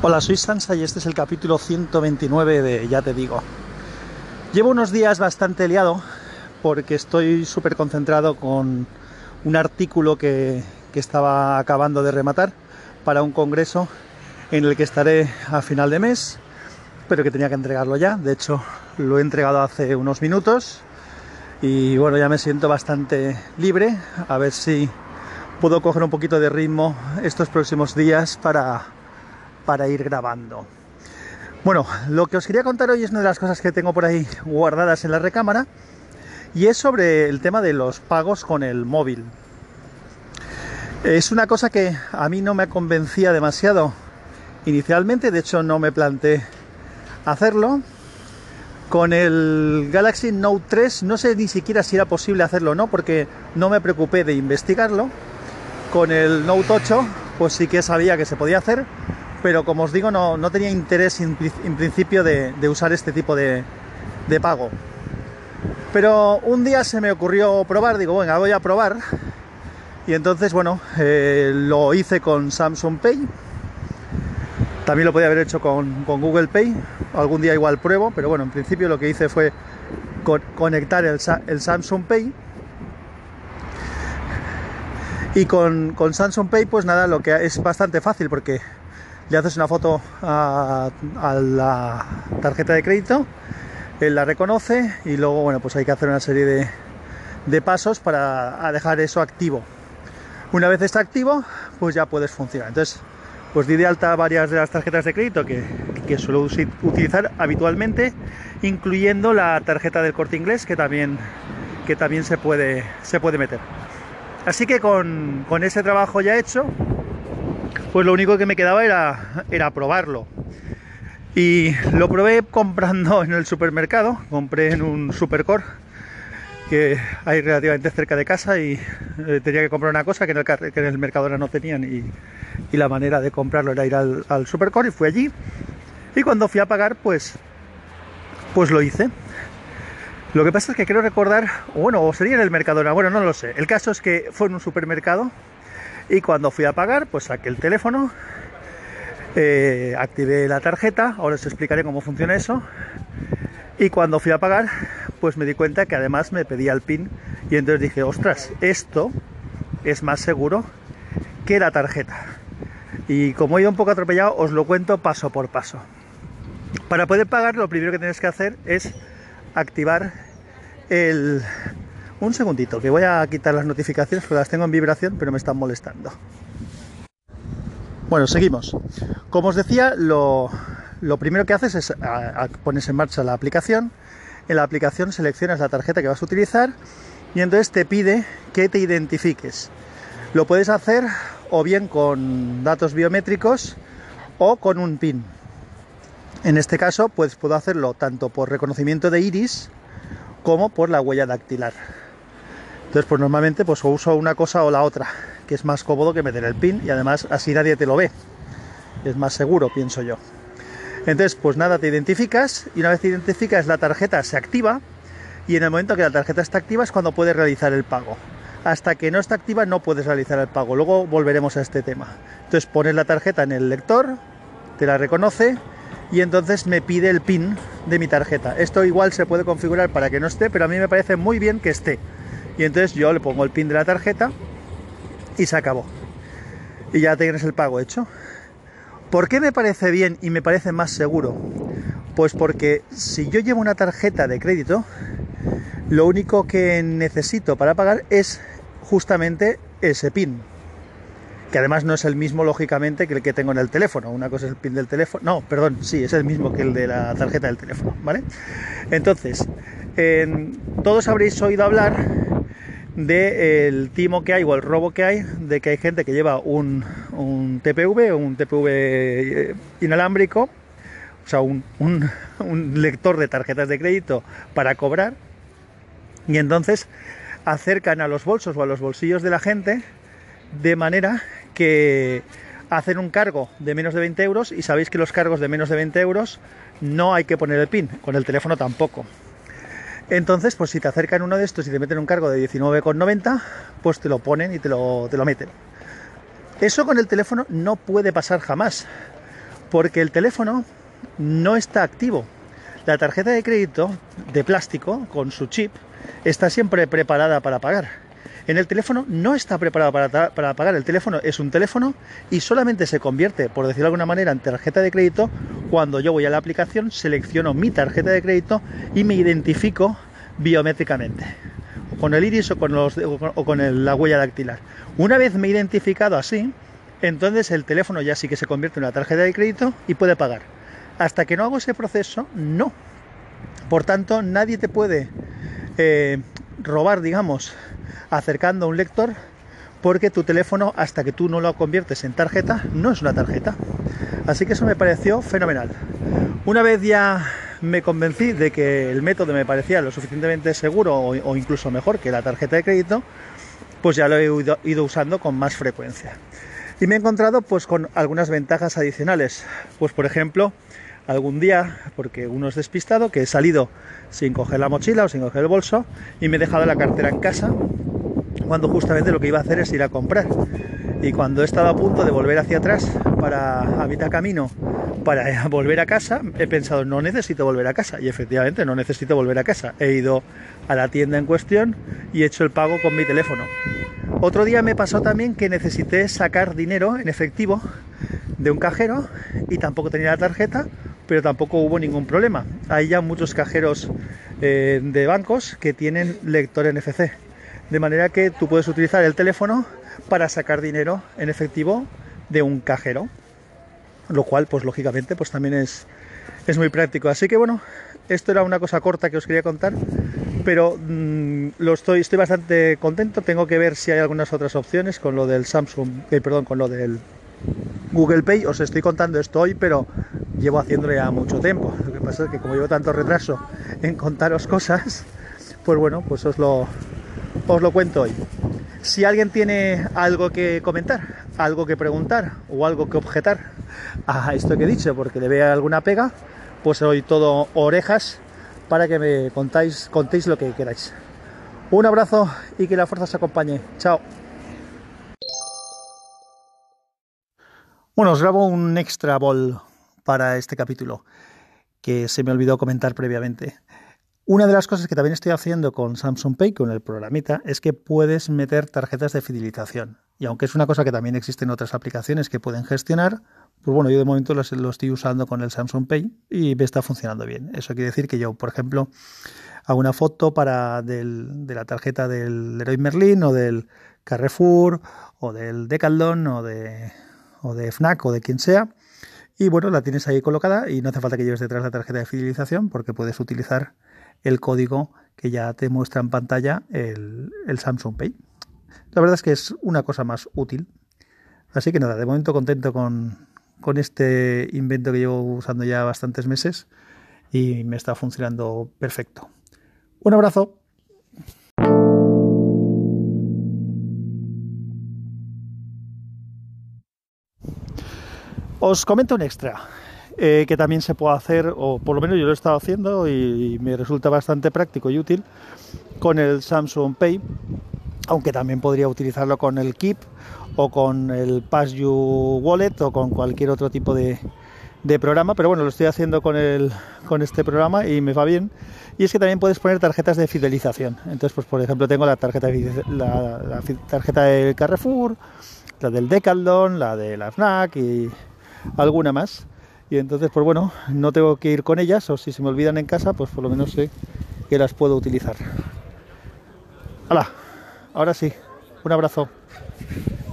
Hola, soy Sansa y este es el capítulo 129 de Ya te digo. Llevo unos días bastante liado porque estoy súper concentrado con un artículo que, que, estaba acabando de rematar para un congreso en el que estaré a final de mes, pero que tenía que entregarlo ya. De hecho, lo he entregado hace unos minutos y bueno, ya me siento bastante libre. A ver si puedo coger un poquito de ritmo estos próximos días para, para ir grabando. Bueno, lo que os quería contar hoy es una de las cosas que tengo por ahí guardadas en la recámara y es sobre el tema de los pagos con el móvil. Es una cosa que a mí no me convencía demasiado inicialmente, de hecho no me planteé hacerlo. Con el Galaxy Note 3 no sé ni siquiera si era posible hacerlo o no, porque no me preocupé de investigarlo. Con el Note 8 pues sí que sabía que se podía hacer, pero como os digo no, no tenía interés en, principio de, usar este tipo de, pago. Pero un día se me ocurrió probar, digo, venga, voy a probar. Y entonces, bueno, eh, lo hice con Samsung Pay. También lo podía haber hecho con, Google Pay. Algún día igual pruebo, pero bueno, en principio lo que hice fue con, conectar el, el, Samsung Pay. Y con, con, Samsung Pay, pues nada, lo que es bastante fácil porque le haces una foto a, la tarjeta de crédito, él la reconoce y luego, bueno, pues hay que hacer una serie de, de pasos para dejar eso activo. Una vez está activo, pues ya puedes funcionar. Entonces, pues di de alta varias de las tarjetas de crédito que, que, suelo utilizar habitualmente, incluyendo la tarjeta del corte inglés que también, que también se, puede, se puede meter. Así que con, con, ese trabajo ya hecho, pues lo único que me quedaba era, era probarlo. Y lo probé comprando en el supermercado, compré en un supercore que hay relativamente cerca de casa y eh, tenía que comprar una cosa que en el, que en el Mercadona no tenían y, y, la manera de comprarlo era ir al, al Supercore y fui allí. Y cuando fui a pagar pues pues lo hice. Lo que pasa es que quiero recordar bueno o sería en el Mercadona bueno no lo sé. El caso es que fue en un supermercado y cuando fui a pagar pues saqué el teléfono eh, activé la tarjeta ahora os explicaré cómo funciona eso y cuando fui a pagar pues me di cuenta que además me pedía el PIN y entonces dije, ostras, esto es más seguro que la tarjeta. Y como he ido un poco atropellado, os lo cuento paso por paso. Para poder pagar, lo primero que tienes que hacer es activar el... Un segundito, que voy a quitar las notificaciones porque las tengo en vibración, pero me están molestando. Bueno, seguimos. Como os decía, lo, primero que haces es a, pones en marcha la aplicación en la aplicación seleccionas la tarjeta que vas a utilizar y entonces te pide que te identifiques. Lo puedes hacer o bien con datos biométricos o con un PIN. En este caso, pues puedo hacerlo tanto por reconocimiento de iris como por la huella dactilar. Entonces, pues normalmente pues uso una cosa o la otra, que es más cómodo que meter el PIN y además así nadie te lo ve. Es más seguro, pienso yo. Entonces, pues nada, te identificas y una vez te identificas la tarjeta se activa y en el momento que la tarjeta está activa es cuando puedes realizar el pago. Hasta que no está activa no puedes realizar el pago. Luego volveremos a este tema. Entonces pones la tarjeta en el lector, te la reconoce y entonces me pide el PIN de mi tarjeta. Esto igual se puede configurar para que no esté, pero a mí me parece muy bien que esté. Y entonces yo le pongo el PIN de la tarjeta y se acabó. Y ya tienes el pago hecho. ¿Por qué me parece bien y me parece más seguro? Pues porque si yo llevo una tarjeta de crédito, lo único que necesito para pagar es justamente ese PIN. Que además no es el mismo, lógicamente, que el que tengo en el teléfono. Una cosa es el PIN del teléfono. No, perdón, sí, es el mismo que el de la tarjeta del teléfono, ¿vale? Entonces, todos habréis oído hablar del de timo que hay o el robo que hay, de que hay gente que lleva un, un TPV, un TPV eh, inalámbrico, o sea, un, un, un, lector de tarjetas de crédito para cobrar, y entonces acercan a los bolsos o a los bolsillos de la gente de manera que hacen un cargo de menos de 20 euros y sabéis que los cargos de menos de 20 euros no hay que poner el PIN, con el teléfono tampoco. Entonces, pues si te acercan uno de estos y te meten un cargo de 19,90, pues te lo ponen y te lo, te lo meten. Eso con el teléfono no puede pasar jamás, Porque el teléfono no está activo. La tarjeta de crédito de plástico con su chip está siempre preparada para pagar. En el teléfono no está preparado para, para, pagar. El teléfono es un teléfono y solamente se convierte, por decirlo de alguna manera, en tarjeta de crédito cuando yo voy a la aplicación, selecciono mi tarjeta de crédito y me identifico biométricamente. Con el iris o con, la huella dactilar. Una vez me he identificado así, entonces el teléfono ya sí que se convierte en una tarjeta de crédito y puede pagar. Hasta que no hago ese proceso, no. Por tanto, nadie te puede eh, robar, digamos, acercando a un lector, porque tu teléfono, hasta que tú no lo conviertes en tarjeta, no es una tarjeta. Así que eso me pareció fenomenal. Una vez ya me convencí de que el método me parecía lo suficientemente seguro o, incluso mejor que la tarjeta de crédito, pues ya lo he ido, ido usando con más frecuencia. Y me he encontrado pues con algunas ventajas adicionales. Pues por ejemplo, algún día, porque uno es despistado, que he salido sin coger la mochila o sin coger el bolso y me he dejado la cartera en casa cuando justamente lo que iba a hacer es ir a comprar. Y cuando he estado a punto de volver hacia atrás para a mitad camino para volver a casa, he pensado, no necesito volver a casa. Y efectivamente, no necesito volver a casa. He ido a la tienda en cuestión y he hecho el pago con mi teléfono. Otro día me pasó también que necesité sacar dinero en efectivo de un cajero y tampoco tenía la tarjeta, pero tampoco hubo ningún problema. Hay ya muchos cajeros eh, de bancos que tienen lector NFC, de manera que tú puedes utilizar el teléfono para sacar dinero en efectivo de un cajero, lo cual pues lógicamente pues también es, es muy práctico. Así que bueno, esto era una cosa corta que os quería contar, pero mm, lo estoy, estoy bastante contento. Tengo que ver si hay algunas otras opciones con lo del Samsung, eh, perdón, con lo del Google Pay. Os estoy contando esto hoy, pero llevo haciéndolo ya mucho tiempo. Lo que pasa es que como llevo tanto retraso en contaros cosas, pues bueno, pues os lo, os lo cuento hoy. Si alguien tiene algo que comentar, algo que preguntar o algo que objetar a esto que he dicho, porque le vea alguna pega, pues hoy todo orejas para que me contáis, contéis lo que queráis. Un abrazo y que la fuerza os acompañe. Chao. Bueno, os grabo un extra bol para este capítulo que se me olvidó comentar previamente. Una de las cosas que también estoy haciendo con Samsung Pay, con el programita, es que puedes meter tarjetas de fidelización. Y aunque es una cosa que también existe en otras aplicaciones que pueden gestionar, pues bueno, yo de momento lo, estoy usando con el Samsung Pay y me está funcionando bien. Eso quiere decir que yo, por ejemplo, hago una foto para de la tarjeta del Leroy Merlin o del Carrefour o del Decathlon o de, o de FNAC o de quien sea. Y bueno, la tienes ahí colocada y no hace falta que lleves detrás la tarjeta de fidelización porque puedes utilizar el código que ya te muestra en pantalla el, Samsung Pay. La verdad es que es una cosa más útil. Así que nada, de momento contento con, con este invento que llevo usando ya bastantes meses y me está funcionando perfecto. Un abrazo. Os comento un extra. Eh, que también se puede hacer, o por lo menos yo lo he estado haciendo y, me resulta bastante práctico y útil con el Samsung Pay, aunque también podría utilizarlo con el Keep o con el Pass You Wallet o con cualquier otro tipo de, programa, pero bueno, lo estoy haciendo con, el, con este programa y me va bien. Y es que también puedes poner tarjetas de fidelización. Entonces, pues por ejemplo, tengo la tarjeta, la, la tarjeta del Carrefour, la del Decathlon, la de la FNAC y alguna más. Y entonces, pues bueno, no tengo que ir con ellas, o si se me olvidan en casa, pues por lo menos sé que las puedo utilizar. ¡Hala! Ahora sí, un abrazo.